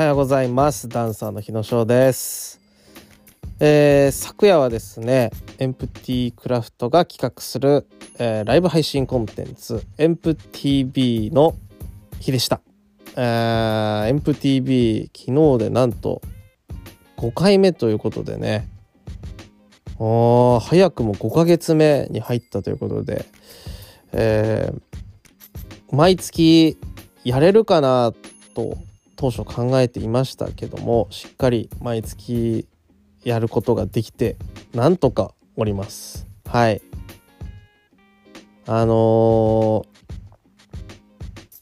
はようございます。ダンサーの日野翔です、えー昨夜はですねエンプティクラフトが企画する、えーライブ配信コンテンツエンプ TV の日でした、えー、エンプ TV 昨日でなんと5回目ということでね。おー早くも5ヶ月目に入ったということで、えー毎月やれるかなと当初考えていましたけどもしっかり毎月やることができてなんとかおります。はい。あの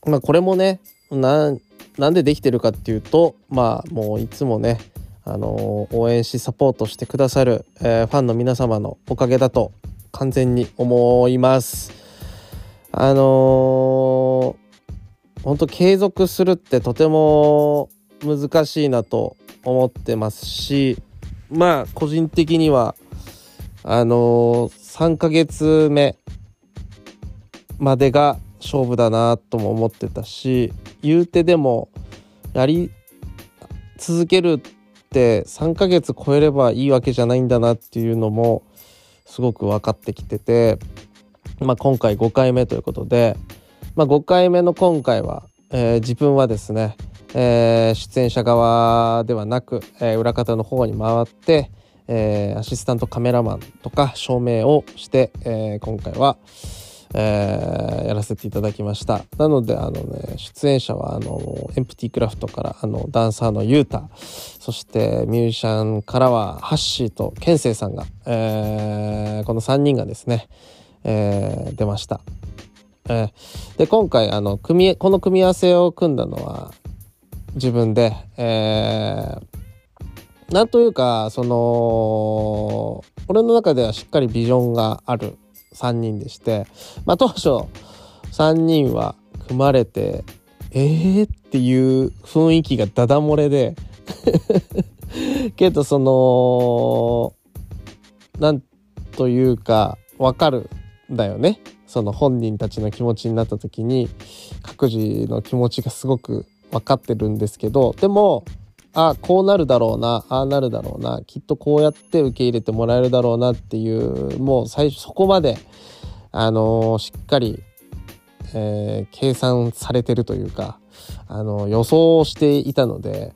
ーまあこれもねなんでできてるかっていうとまあもういつもねあのー応援しサポートしてくださる、えーファンの皆様のおかげだと完全に思います。あの本当継続するってとても難しいなと思ってますしまあ個人的にはあのー3ヶ月目までが勝負だなとも思ってたし言うてでもやり続けるって3ヶ月超えればいいわけじゃないんだなっていうのもすごく分かってきてて、まあ、今回5回目ということで、まあ、5回目の今回は、えー自分はですね、えー出演者側ではなく、えー裏方の方に回って、えーアシスタントカメラマンとか照明をして、えー今回は、えーやらせていただきましたなのであのね出演者はあのエンプティクラフトからあのダンサーのユータそしてミュージシャンからはハッシーとケンセイさんが、えーこの3人がですね、えー出ました。えーで今回あの組この組み合わせを組んだのは自分で、えーなんというかその俺の中ではしっかりビジョンがある3人でして、まあ、当初3人は組まれてえーっていう雰囲気がダダ漏れで けどそのなんというかわかるんだよね。その本人たちの気持ちになった時に各自の気持ちがすごく分かってるんですけどでもあこうなるだろうなああなるだろうなきっとこうやって受け入れてもらえるだろうなっていうもう最初そこまであのーしっかり、えー計算されてるというか、あの予想していたので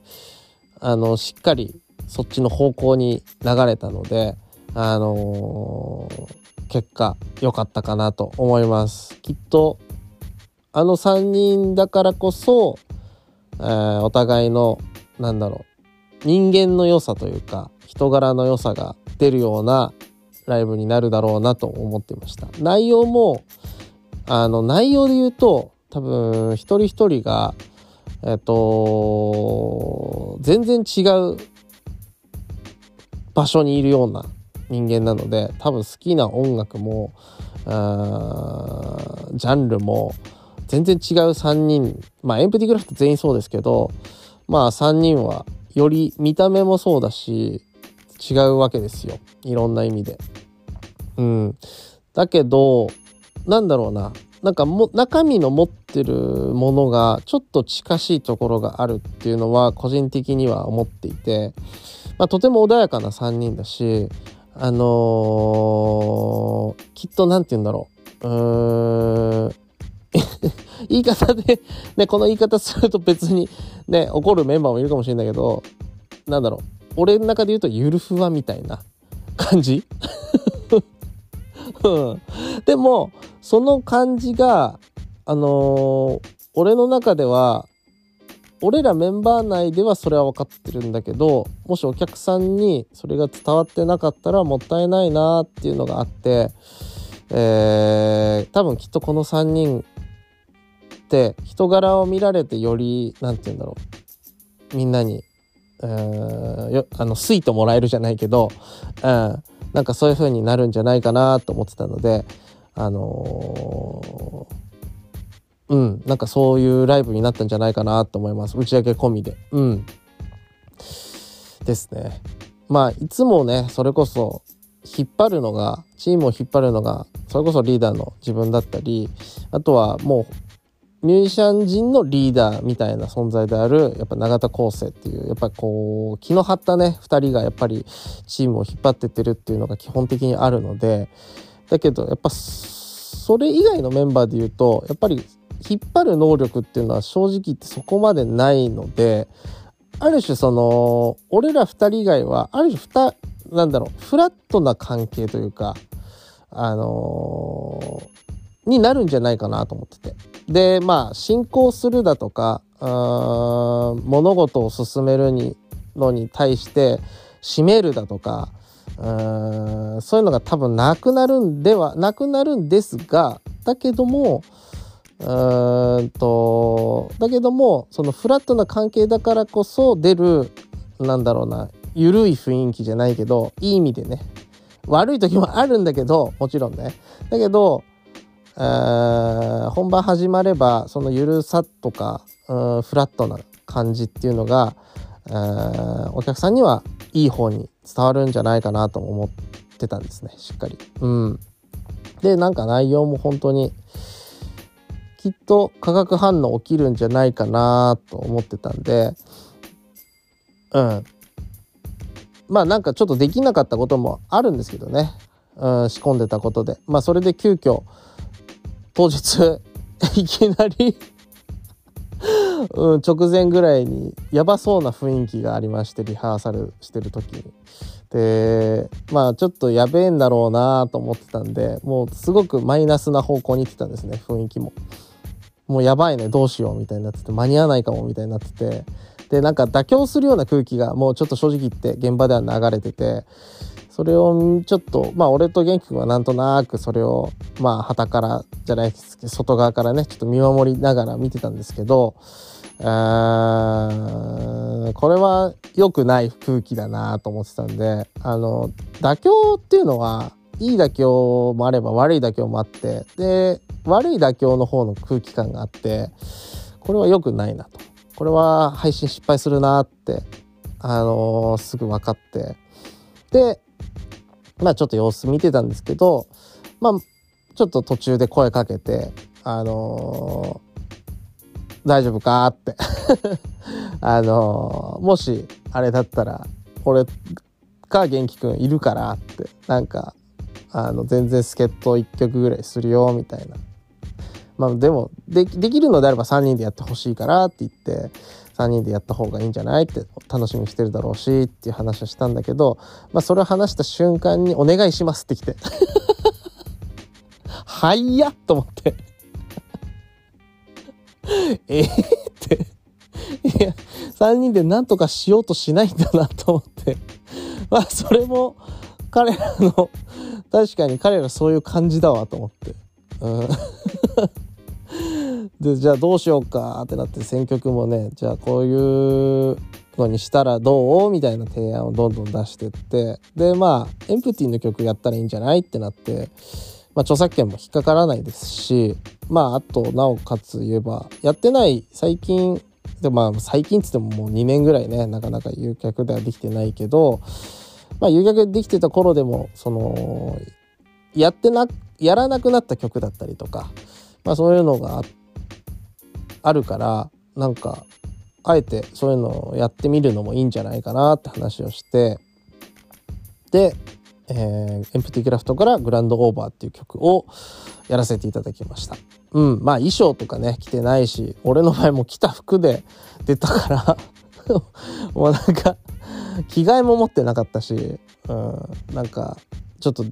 あのしっかりそっちの方向に流れたので、あのー結果良かったかなと思います。きっとあの3人だからこそ、えーお互いのなんだろう人間の良さというか人柄の良さが出るようなライブになるだろうなと思ってました。内容もあの内容で言うと多分一人一人がえっと全然違う場所にいるような人間なので多分好きな音楽もジャンルも全然違う3人まあエンプティクラフト全員そうですけどまあ3人はより見た目もそうだし違うわけですよ。いろんな意味で。うん、だけどなんだろうな。なんかも中身の持ってるものがちょっと近しいところがあるっていうのは個人的には思っていて、まあ、とても穏やかな3人だしあのーきっと何て言うんだろう。うーん。言い方で、ね、この言い方すると別にね怒るメンバーもいるかもしれないけどなんだろう。俺の中で言うとゆるふわみたいな感じ。うん。でもその感じがあのー俺の中では俺らメンバー内ではそれは分かってるんだけどもしお客さんにそれが伝わってなかったらもったいないなっていうのがあって、えー多分きっとこの3人って人柄を見られてより何て言うんだろう。みんなに、えよあのスイートもらえるじゃないけど、うん、なんかそういう風になるんじゃないかなと思ってたのであのーうん。なんかそういうライブになったんじゃないかなと思います。打ち上げ込みで。うん。ですね。まあいつもねそれこそ引っ張るのがチームを引っ張るのがそれこそリーダーの自分だったりあとはもうミュージシャン陣のリーダーみたいな存在であるやっぱ永田康生っていうやっぱこう気の張ったね2人がやっぱりチームを引っ張ってってるっていうのが基本的にあるのでだけどやっぱそれ以外のメンバーで言うとやっぱり引っ張る能力っていうのは正直言ってそこまでないのである種その俺ら2人以外はある種2なんだろうフラットな関係というかあのー、になるんじゃないかなと思ってて。でまあ進行するだとか物事を進めるにのに対して締めるだとかうんそういうのが多分なくなるんではなくなるんですがだけどもんとだけどもそのフラットな関係だからこそ出るなんだろうな緩い雰囲気じゃないけどいい意味でね悪い時もあるんだけどもちろんねだけど本番始まればその緩さとかフラットな感じっていうのがお客さんにはいい方に伝わるんじゃないかなと思ってたんですねしっかり。うん、でなんか内容も本当にきっと化学反応起きるんじゃないかなと思ってたんでうんまあなんかちょっとできなかったこともあるんですけどね、うん、仕込んでたことでまあそれで急遽当日 いきなり うん、直前ぐらいにやばそうな雰囲気がありましてリハーサルしてる時に。でまあちょっとやべえんだろうなと思ってたんでもうすごくマイナスな方向に行ってたんですね雰囲気も。もうやばいねどうしようみたいになってて間に合わないかもみたいになってて。でなんか妥協するような空気がもうちょっと正直言って現場では流れてて。それをちょっとまあ俺と元気君はなんとなくそれをまあ旗からじゃないですけど外側からねちょっと見守りながら見てたんですけどこれは良くない空気だなと思ってたんであの妥協っていうのはいい妥協もあれば悪い妥協もあってで悪い妥協の方の空気感があってこれは良くないなと。これは配信失敗するなってあのー、すぐ分かって。でまあちょっと様子見てたんですけどまあちょっと途中で声かけてあのー、大丈夫かって。あのー、もしあれだったら俺か元気くんいるからってなんかあの全然助っ人1曲ぐらいするよみたいな。まあでもできるのであれば3人でやってほしいからって言って3人でやった方がいいんじゃないって楽しみにしてるだろうしっていう話をしたんだけど、まあ、それを話した瞬間に「お願いします」って来て。はいやと思って。えー、って。いや3人で何とかしようとしないんだなと思って。まあそれも彼らの確かに彼らそういう感じだわと思って。うん。でじゃあどうしようかってなって選曲もねじゃあこういうのにしたらどうみたいな提案をどんどん出してって。でまあエンプティの曲やったらいいんじゃないってなって、まあ、著作権も引っかからないですし。まああとなおかつ言えばやってない最近でまあ最近っつってももう2年ぐらいねなかなか誘客ではできてないけどまあ誘客できてた頃でもそのやってなやらなくなった曲だったりとかまあそういうのがあるからなんかあえてそういうのをやってみるのもいいんじゃないかなって話をしてで、えー、エンプティクラフトからグランドオーバーっていう曲をやらせていただきました。うん、まあ衣装とかね着てないし俺の場合も着た服で出たから もうなんか着替えも持ってなかったし、うん、なんかちょっと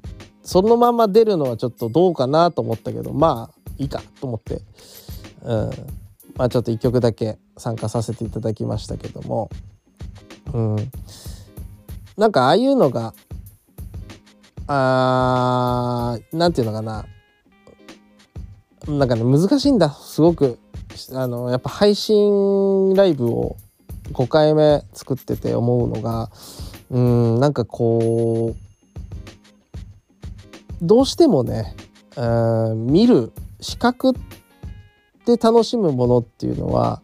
そのまま出るのはちょっとどうかなと思ったけどまあいいかと思って、うん、まあ、ちょっと1曲だけ参加させていただきましたけども、うん、なんかああいうのがあーなんていうのかななんかね難しいんだすごく。あのやっぱ配信ライブを5回目作ってて思うのがうんなんかこうどうしてもね見る視覚で楽しむものっていうのは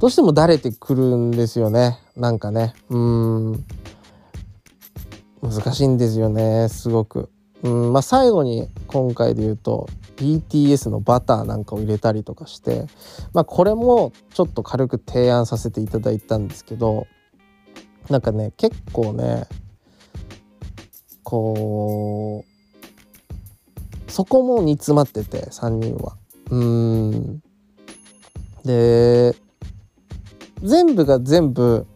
どうしてもだれてくるんですよね。なんかねうん。難しいんですよねすごく。うんまあ、最後に今回で言うと BTS のバターなんかを入れたりとかして、まあ、これもちょっと軽く提案させていただいたんですけどなんかね結構ねこうそこも煮詰まってて3人は。うんで全部が全部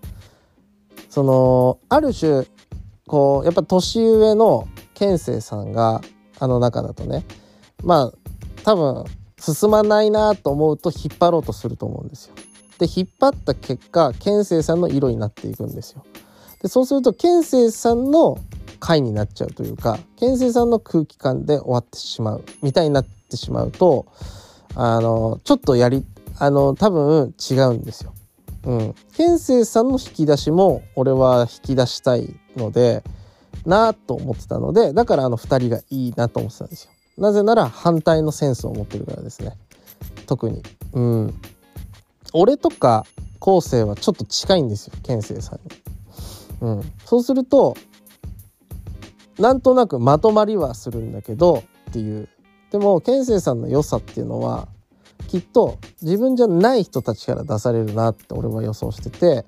そのある種こうやっぱ年上の健生さんがあの中だとねまあ多分進まないなと思うと引っ張ろうとすると思うんですよ。で引っ張った結果健生さんの色になっていくんですよ。でそうすると健生さんの回になっちゃうというか健生さんの空気感で終わってしまうみたいになってしまうとあのちょっとやりあの多分違うんですよ。うん、健生さんの引き出しも俺は引き出したいのでなと思ってたのでだからあの2人がいいなと思ってたんですよ。なぜなら反対のセンスを持ってるからですね特に。うん、俺とか昴生はちょっと近いんですよ健生さんに。うん、そうするとなんとなくまとまりはするんだけどっていうでも健生さんの良さっていうのはきっと自分じゃない人たちから出されるなって俺は予想してて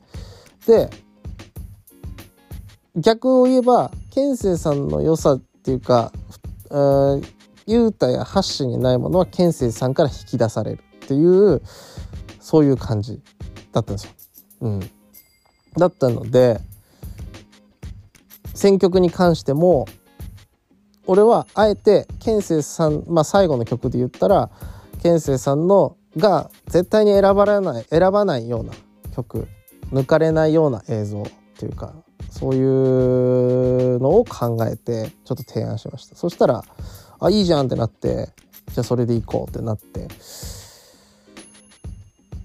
で逆を言えば健生さんの良さっていうか雄太やハッシーにないものは健生さんから引き出されるっていうそういう感じだったんですよ。うん、だったので選曲に関しても俺はあえて健生さん、まあ、最後の曲で言ったら健生さんのが絶対に選ばれない選ばないような曲抜かれないような映像っていうかそういうのを考えてちょっと提案しました。そしたらあいいじゃんってなってじゃあそれでいこうってなって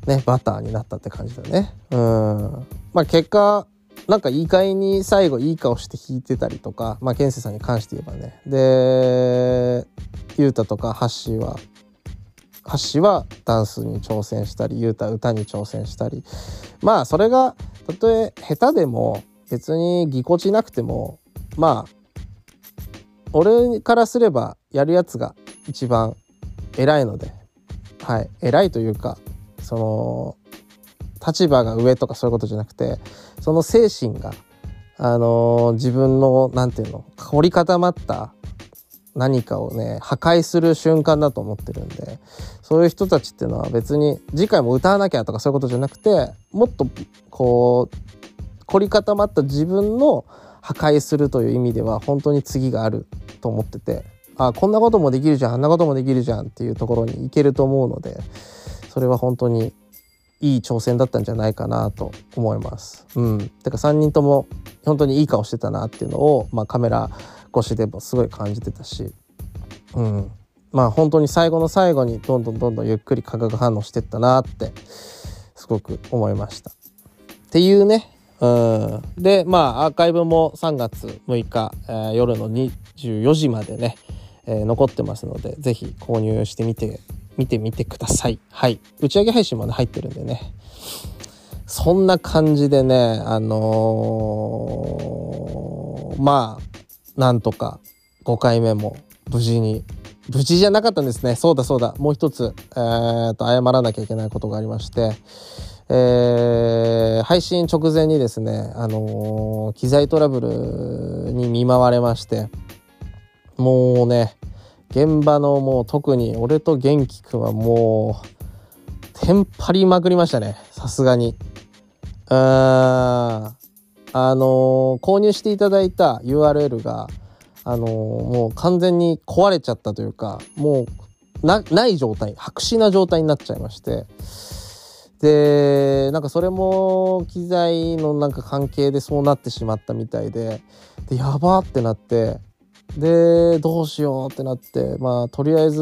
ねバターになったって感じだね。うん。まあ結果なんかいい会に最後いい顔して弾いてたりとかまあ健生さんに関して言えばね。で雄太とかハッシーはハッシーはダンスに挑戦したり雄太は歌に挑戦したり。まあそれがたとえ下手でも別にぎこちなくてもまあ俺からすればやるやつが一番偉いのではい。偉いというかその立場が上とかそういうことじゃなくてその精神があのー、自分の何て言うの凝り固まった何かをね破壊する瞬間だと思ってるんでそういう人たちっていうのは別に次回も歌わなきゃとかそういうことじゃなくてもっとこう凝り固まった自分の破壊するという意味では本当に次があると思っててあこんなこともできるじゃんあんなこともできるじゃんっていうところに行けると思うのでそれは本当にいい挑戦だったんじゃないかなと思います。うん、てか3人とも本当にいい顔してたなっていうのを、まあ、カメラ越しでもすごい感じてたし、うん、まあ本当に最後の最後にどんどんどんどんゆっくり化学反応してったなってすごく思いました。っていうねうん。でまあアーカイブも3月6日、えー、夜の24時までね、えー、残ってますので是非購入してみて見てみてください。はい。打ち上げ配信まで入ってるんでね。そんな感じでねあのー、まあなんとか5回目も無事に無事じゃなかったんですね。そうだそうだ。もう一つ、えー、と謝らなきゃいけないことがありましてえー、配信直前にですね、あのー、機材トラブルに見舞われましてもうね現場のもう特に俺と元気くんはもうテンパりまくりましたね。さすがに。うーんあのー、購入していただいた URL があのもう完全に壊れちゃったというかもうない状態白紙な状態になっちゃいましてでなんかそれも機材のなんか関係でそうなってしまったみたいででやばってなってでどうしようってなってまあとりあえず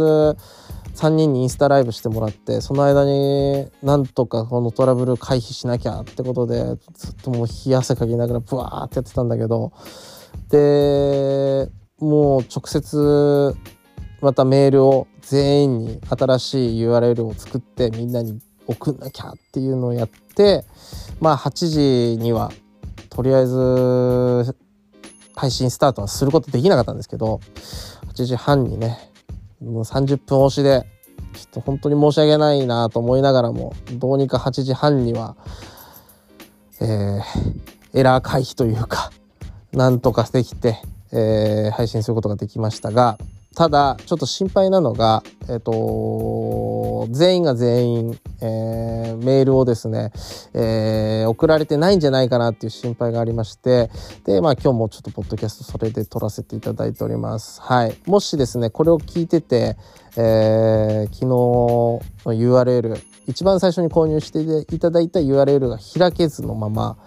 3人にインスタライブしてもらってその間になんとかこのトラブル回避しなきゃってことでずっともう冷や汗かきながらブワーってやってたんだけどでもう直接またメールを全員に新しい URL を作ってみんなに送んなきゃっていうのをやってまあ8時にはとりあえず配信スタートはすることできなかったんですけど8時半にねもう30分押しでちょっと本当に申し訳ないなと思いながらもどうにか8時半には、えー、エラー回避というかなんとかできて、えー、配信することができましたがただちょっと心配なのが、えっ、と全員が全員、えー、メールをですね、えー、送られてないんじゃないかなっていう心配がありましてでまあ今日もちょっとポッドキャストそれで撮らせていただいております。はい。もしですねこれを聞いてて、えー、昨日の URL 一番最初に購入していただいた URL が開けずのまま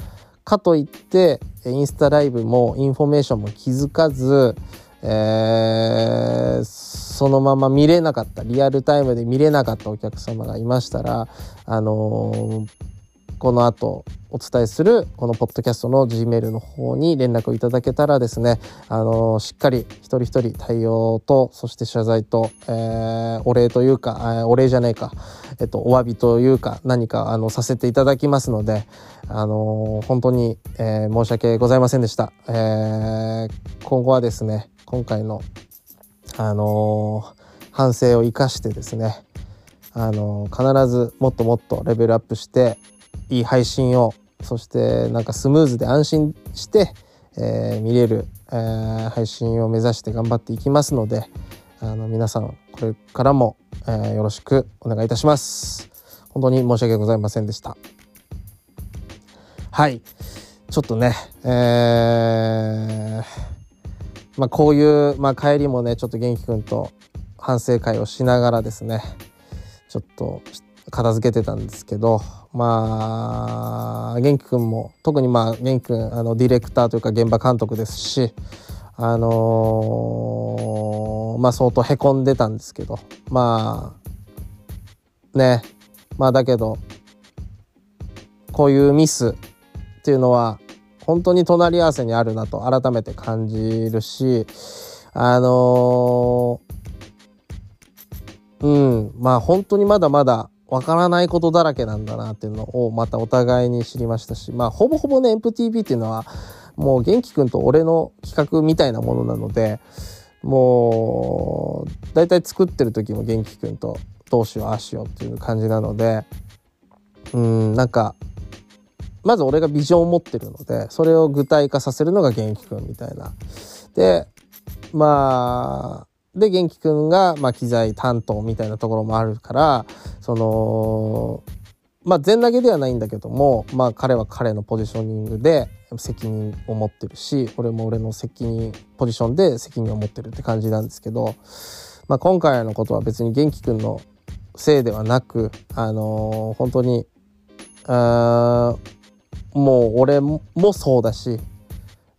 かといってインスタライブもインフォメーションも気づかずえー、そのまま見れなかったリアルタイムで見れなかったお客様がいましたら、あのー、この後お伝えするこのポッドキャストの G メールの方に連絡をいただけたらですね、あの、しっかり一人一人対応とそして謝罪と、えー、お礼というか、えー、お礼じゃねえか、えっと、お詫びというか何かあのさせていただきますので、あの、本当に、えー、申し訳ございませんでした、えー、今後はですね今回の、あの、反省を生かしてですね、あの、必ずもっともっとレベルアップしていい配信をそしてなんかスムーズで安心して、えー、見れる、えー、配信を目指して頑張っていきますのであの皆さんこれからも、えー、よろしくお願いいたします。本当に申し訳ございませんでした。はいちょっとね、えーまあ、こういう、まあ、帰りもねちょっと元気くんと反省会をしながらですねちょっと片付けてたんですけどまあ元気くんも特にまあ元気くんあのディレクターというか現場監督ですしあのー、まあ相当へこんでたんですけどまあねまあだけどこういうミスっていうのは本当に隣り合わせにあるなと改めて感じるしあのー、うんまあ本当にまだまだわからないことだらけなんだなっていうのをまたお互いに知りましたしまあほぼほぼね MTV っていうのはもう元気くんと俺の企画みたいなものなのでもう大体作ってる時も元気くんとどうしようああしようっていう感じなのでうんなんかまず俺がビジョンを持ってるのでそれを具体化させるのが元気くんみたいな。でまあで元気くんが、まあ、機材担当みたいなところもあるからそのまあ全投げではないんだけどもまあ彼は彼のポジショニングで責任を持ってるし俺も俺の責任ポジションで責任を持ってるって感じなんですけど、まあ、今回のことは別に元気くんのせいではなくあのー、本当にあもう俺もそうだし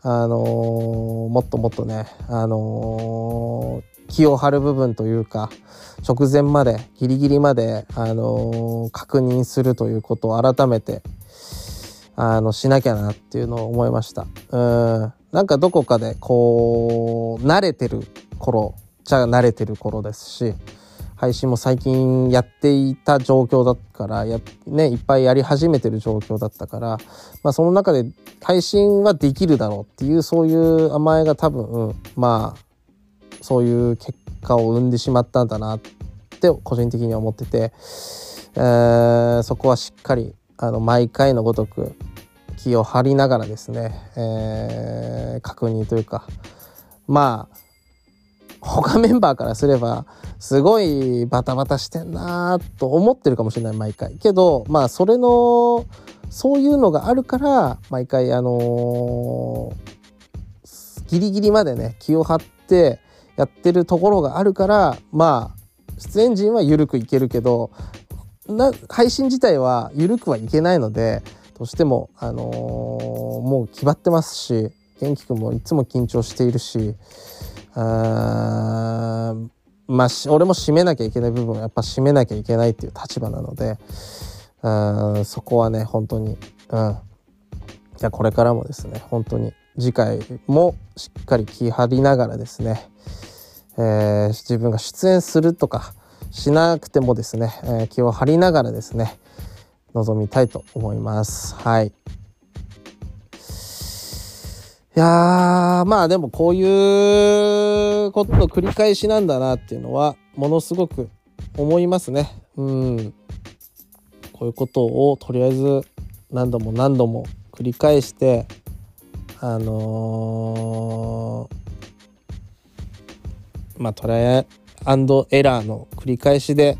あのー、もっともっとねあのー、気を張る部分というか直前までギリギリまで、あのー、確認するということを改めてあのしなきゃなっていうのを思いました。うん。なんかどこかでこう慣れてる頃じゃ慣れてる頃ですし配信も最近やっていた状況だったからや、ね、いっぱいやり始めてる状況だったから、まあ、その中で配信はできるだろうっていうそういう甘えが多分、まあそういう結果を生んでしまったんだなって個人的に思ってて、えー、そこはしっかりあの毎回のごとく気を張りながらですね、えー、確認というかまあ他メンバーからすればすごいバタバタしてんなと思ってるかもしれない毎回。けどまあそれのそういうのがあるから毎回あのー、ギリギリまでね気を張ってやってるところがあるからまあ出演陣は緩くいけるけどな配信自体は緩くはいけないのでどうしてもあのー、もう決まってますし元気くんもいつも緊張しているしあまあ俺も締めなきゃいけない部分はやっぱ締めなきゃいけないっていう立場なのであそこはね本当にうん。じゃこれからもですね本当に次回もしっかり気張りながらですね、えー、自分が出演するとかしなくてもですね、えー、気を張りながらですね臨みたいと思いますはいいやー、まあでもこういうことの繰り返しなんだなっていうのは、ものすごく思いますね。うん。こういうことをとりあえず何度も何度も繰り返して、あのー、まあトライアンドエラーの繰り返しで、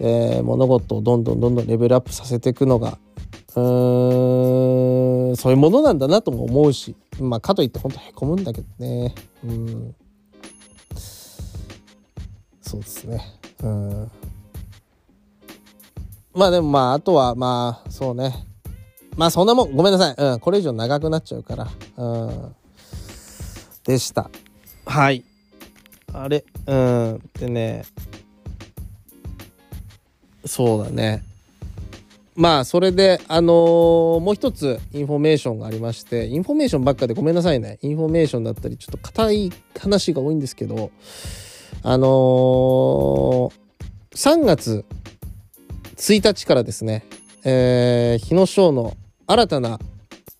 えー、物事をどんどんどんどんレベルアップさせていくのがうーんそういうものなんだなとも思うしまあかといってほんとへこむんだけどね。うん。そうですね。うん。まあでもまああとはまあそうね。まあそんなもんごめんなさい、うん、これ以上長くなっちゃうから。うん。でした。はい。あれうん。でねそうだね。まあそれであのー、もう一つインフォメーションがありましてインフォメーションばっかでごめんなさいね。インフォメーションだったりちょっと硬い話が多いんですけどあのー、3月1日からですね、えー、日野翔の新たな、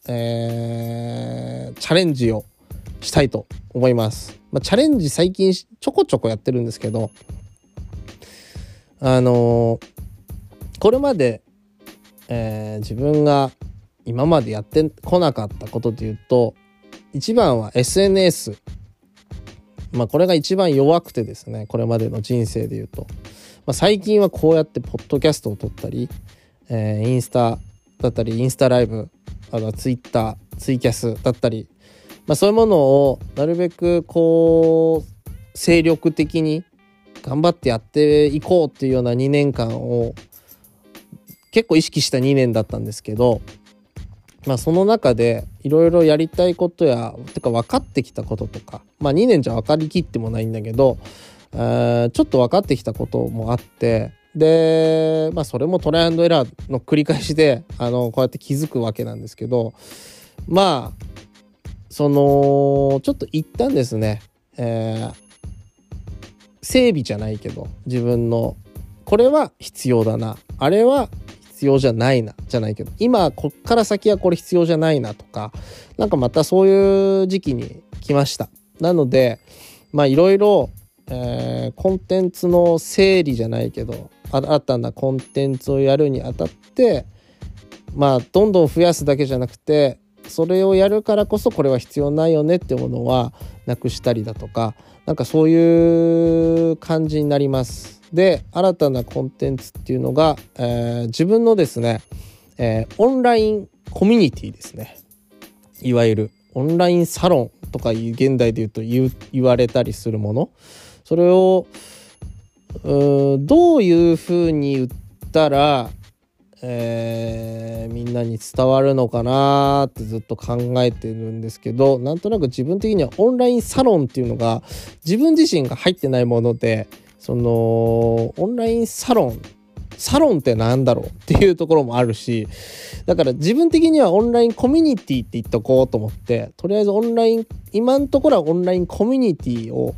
えー、チャレンジをしたいと思います。まあ、チャレンジ最近ちょこちょこやってるんですけどあのーこれまで、えー、自分が今までやってこなかったことで言うと一番は SNS まあこれが一番弱くてですねこれまでの人生で言うと、まあ、最近はこうやってポッドキャストを撮ったり、えー、インスタだったりインスタライブあとはツイッターツイキャスだったり、まあ、そういうものをなるべくこう精力的に頑張ってやっていこうっていうような2年間を結構意識した2年だったんですけど、まあ、その中でいろいろやりたいことやてか分かってきたこととか、まあ、2年じゃ分かりきってもないんだけど、ちょっと分かってきたこともあってで、まあ、それもトライアンドエラーの繰り返しであのこうやって気づくわけなんですけどまあそのちょっと一旦ですね、えー、整備じゃないけど自分のこれは必要だな。あれは必要じゃないなじゃないけど今こっから先はこれ必要じゃないなとかなんかまたそういう時期に来ました。なのでまあいろいろコンテンツの整理じゃないけど新たなコンテンツをやるにあたってまあどんどん増やすだけじゃなくてそれをやるからこそこれは必要ないよねってものはなくしたりだとかなんかそういう感じになります。で新たなコンテンツっていうのが、えー、自分のですね、えー、オンラインコミュニティですね。いわゆるオンラインサロンとか現代で言うと言われたりするもの。それをうどういうふうに言ったら、えー、みんなに伝わるのかなってずっと考えてるんですけどなんとなく自分的にはオンラインサロンっていうのが自分自身が入ってないものでそのオンラインサロンサロンって何だろうっていうところもあるしだから自分的にはオンラインコミュニティって言っとこうと思ってとりあえずオンライン今のところはオンラインコミュニティを、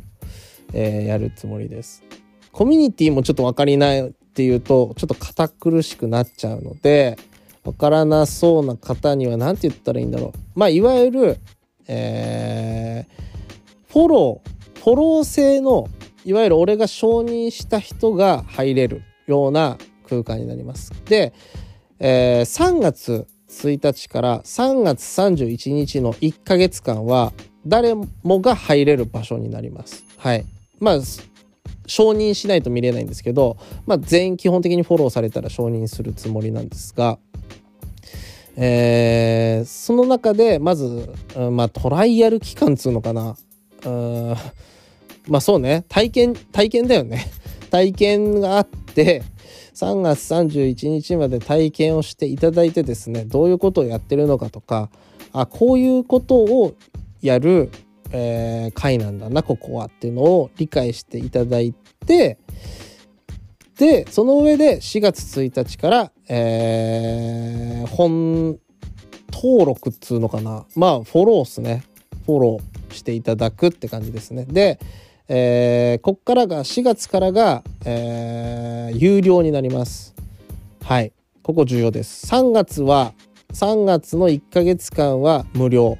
えー、やるつもりです。コミュニティもちょっと分かりないっていうとちょっと堅苦しくなっちゃうので分からなそうな方には何て言ったらいいんだろうまあいわゆる、えー、フォローフォロー制のいわゆる俺が承認した人が入れるような空間になります。で、えー、3月1日から3月31日の1ヶ月間は誰もが入れる場所になります。はい。まあ承認しないと見れないんですけど、まあ、全員基本的にフォローされたら承認するつもりなんですが、えー、その中でまず、まあ、トライアル期間っつうのかな。うんまあそうね。体験体験だよね。体験があって3月31日まで体験をしていただいてですねどういうことをやってるのかとかあこういうことをやる、えー、会なんだなここはっていうのを理解していただいてでその上で4月1日から、えー、本登録っつうのかな。まあフォローっすね。フォローしていただくって感じですね。でえー、こっからが4月からが、えー、有料になります。はい。ここ重要です。3月は3月の1ヶ月間は無料。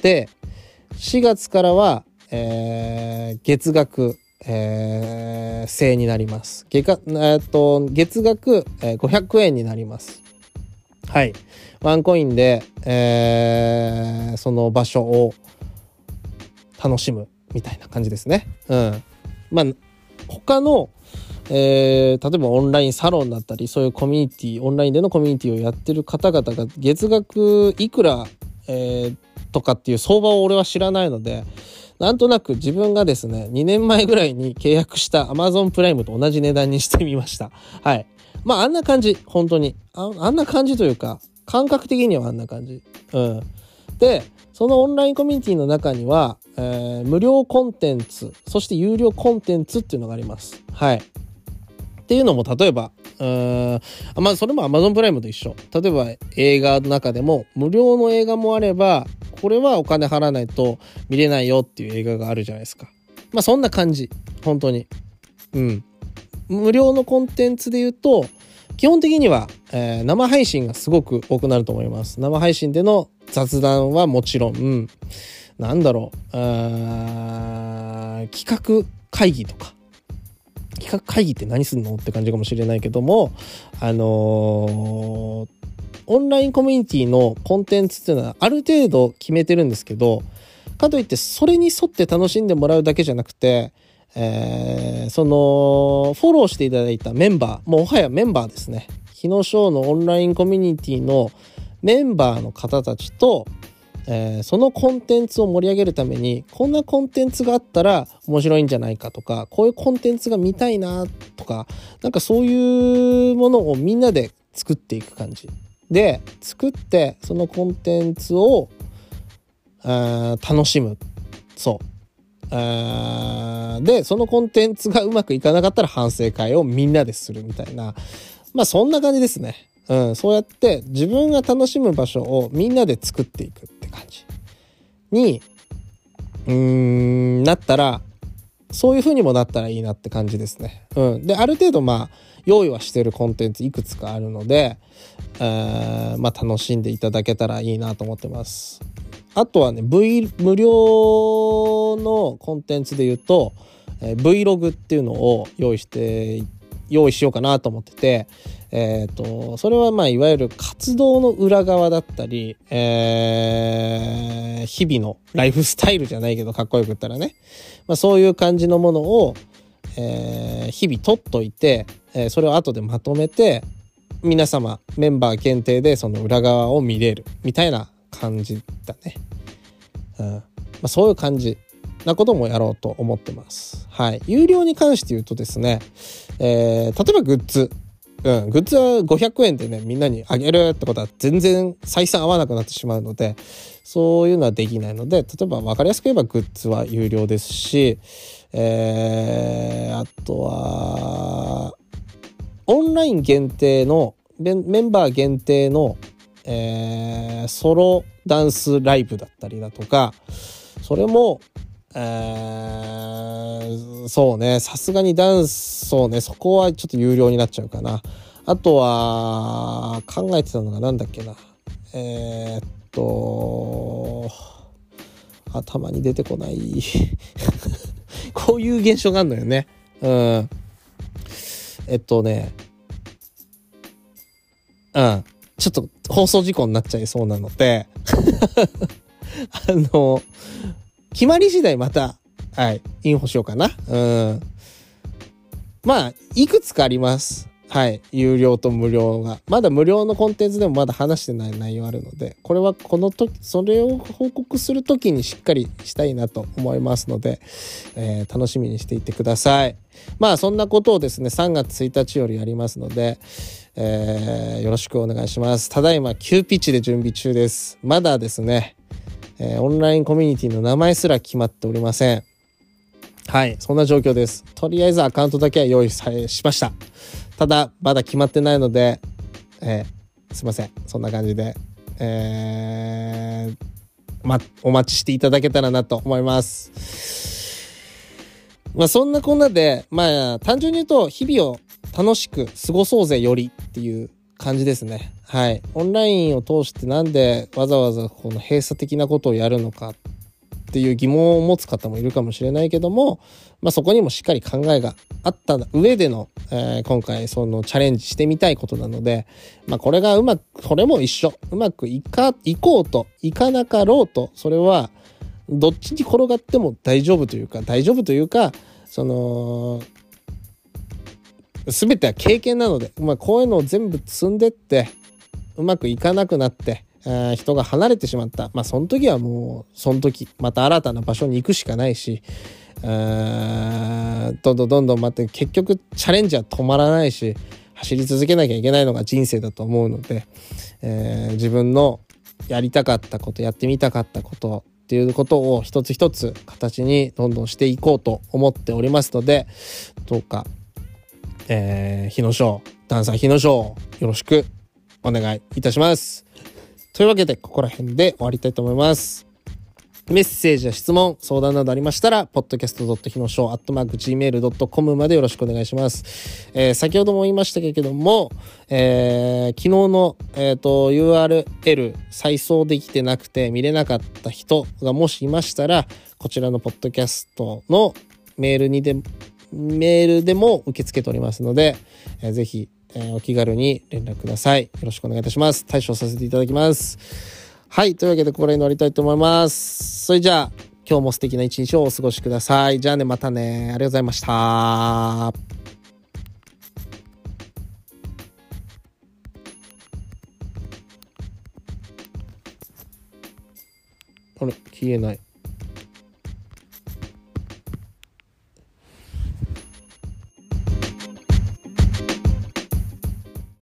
で4月からは、えー、月額、えー、制になります。月えっと月額、えー、500円になります。はい。ワンコインで、えー、その場所を楽しむみたいな感じですね。うん。まあ他のえー、例えばオンラインサロンだったりそういうコミュニティオンラインでのコミュニティをやってる方々が月額いくら、えー、とかっていう相場を俺は知らないのでなんとなく自分がですね2年前ぐらいに契約した Amazon プライムと同じ値段にしてみました。はい。まああんな感じ。本当に。ああんな感じというか感覚的にはあんな感じ。うん。でそのオンラインコミュニティの中には、えー、無料コンテンツそして有料コンテンツっていうのがあります。はい。っていうのも例えばうーんまあそれも Amazon プライムと一緒。例えば映画の中でも無料の映画もあればこれはお金払わないと見れないよっていう映画があるじゃないですか。まあそんな感じ。本当に。うん。無料のコンテンツで言うと基本的には、えー、生配信がすごく多くなると思います。生配信での雑談はもちろん、うん、なんだろう。企画会議とか。企画会議って何すんのって感じかもしれないけどもあのー、オンラインコミュニティのコンテンツっていうのはある程度決めてるんですけどかといってそれに沿って楽しんでもらうだけじゃなくて、えー、そのフォローしていただいたメンバーもうもはやメンバーですね。日野翔のオンラインコミュニティのメンバーの方たちとえー、そのコンテンツを盛り上げるためにこんなコンテンツがあったら面白いんじゃないかとかこういうコンテンツが見たいなとかなんかそういうものをみんなで作っていく感じ。で作ってそのコンテンツを楽しむそうでそのコンテンツがうまくいかなかったら反省会をみんなでするみたいなまあそんな感じですね。うん、そうやって自分が楽しむ場所をみんなで作っていくって感じにうーんなったらそういう風にもなったらいいなって感じですね。うん、である程度まあ用意はしてるコンテンツいくつかあるので、えー、まあ、楽しんでいただけたらいいなと思ってます。あとはね V 無料のコンテンツで言うと、えー、Vlog っていうのを用意して用意しようかなと思ってて、えっ、ー、と、それはまあいわゆる活動の裏側だったり、えー、日々のライフスタイルじゃないけどかっこよく言ったらね、まあ、そういう感じのものを、えー、日々取っといて、えー、それを後でまとめて皆様メンバー限定でその裏側を見れるみたいな感じだね。うんまあ、そういう感じなこともやろうと思ってます。はい。有料に関して言うとですね、えー、例えばグッズ。うん、グッズは500円でね、みんなにあげるってことは全然採算合わなくなってしまうので、そういうのはできないので、例えば分かりやすく言えばグッズは有料ですし、えー、あとは、オンライン限定の、メンバー限定の、えー、ソロダンスライブだったりだとか、それも、えー、そうね、さすがにダンス、そうね、そこはちょっと有料になっちゃうかな。あとは、考えてたのがなんだっけな。えー、っと、頭に出てこない。こういう現象があるのよね。うん。えっとね、うん。ちょっと放送事故になっちゃいそうなので あの、決まり次第また、はい、インフォしようかな。うん。まあ、いくつかあります。はい。有料と無料が。まだ無料のコンテンツでもまだ話してない内容あるので、これはこの時、それを報告する時にしっかりしたいなと思いますので、えー、楽しみにしていてください。まあ、そんなことをですね、3月1日よりやりますので、えー、よろしくお願いします。ただいま急ピッチで準備中です。まだですね、えー、オンラインコミュニティの名前すら決まっておりません。はい、そんな状況です。とりあえずアカウントだけは用意さえしました。ただ、まだ決まってないので、えー、すいません。そんな感じで、えー、ま、お待ちしていただけたらなと思います。まあ、そんなこんなで、まあ、単純に言うと、日々を楽しく過ごそうぜよりっていう感じですね。はい、オンラインを通してなんでわざわざこの閉鎖的なことをやるのかっていう疑問を持つ方もいるかもしれないけども、まあ、そこにもしっかり考えがあった上での、えー、今回そのチャレンジしてみたいことなので、まあ、これがうまくこれも一緒。うまくいかいこうといかなかろうとそれはどっちに転がっても大丈夫というか大丈夫というかその全ては経験なので、まあ、こういうのを全部積んでってうまくいかなくなって、人が離れてしまった。まあ、その時はもう、その時、また新たな場所に行くしかないし、どんどんどんどん待って、結局チャレンジは止まらないし、走り続けなきゃいけないのが人生だと思うので、えー、自分のやりたかったこと、やってみたかったことっていうことを一つ一つ形にどんどんしていこうと思っておりますので、どうか、えー、日野翔、ダンサー日野翔、よろしくお願いいたします。というわけで、ここら辺で終わりたいと思います。メッセージや質問、相談などありましたら、podcast. ひのしょう、アットマーク gmail.com までよろしくお願いします。えー、先ほども言いましたけれども、えー、昨日の、えーと、URL 再送できてなくて見れなかった人がもしいましたら、こちらのポッドキャストのメールにで、メールでも受け付けておりますので、えー、ぜひえー、お気軽に連絡ください。よろしくお願いいたします。対処させていただきます。はい。というわけで、ここらに乗りたいと思います。それじゃあ、今日も素敵な一日をお過ごしください。じゃあね、またね。ありがとうございました。あれ？消えない。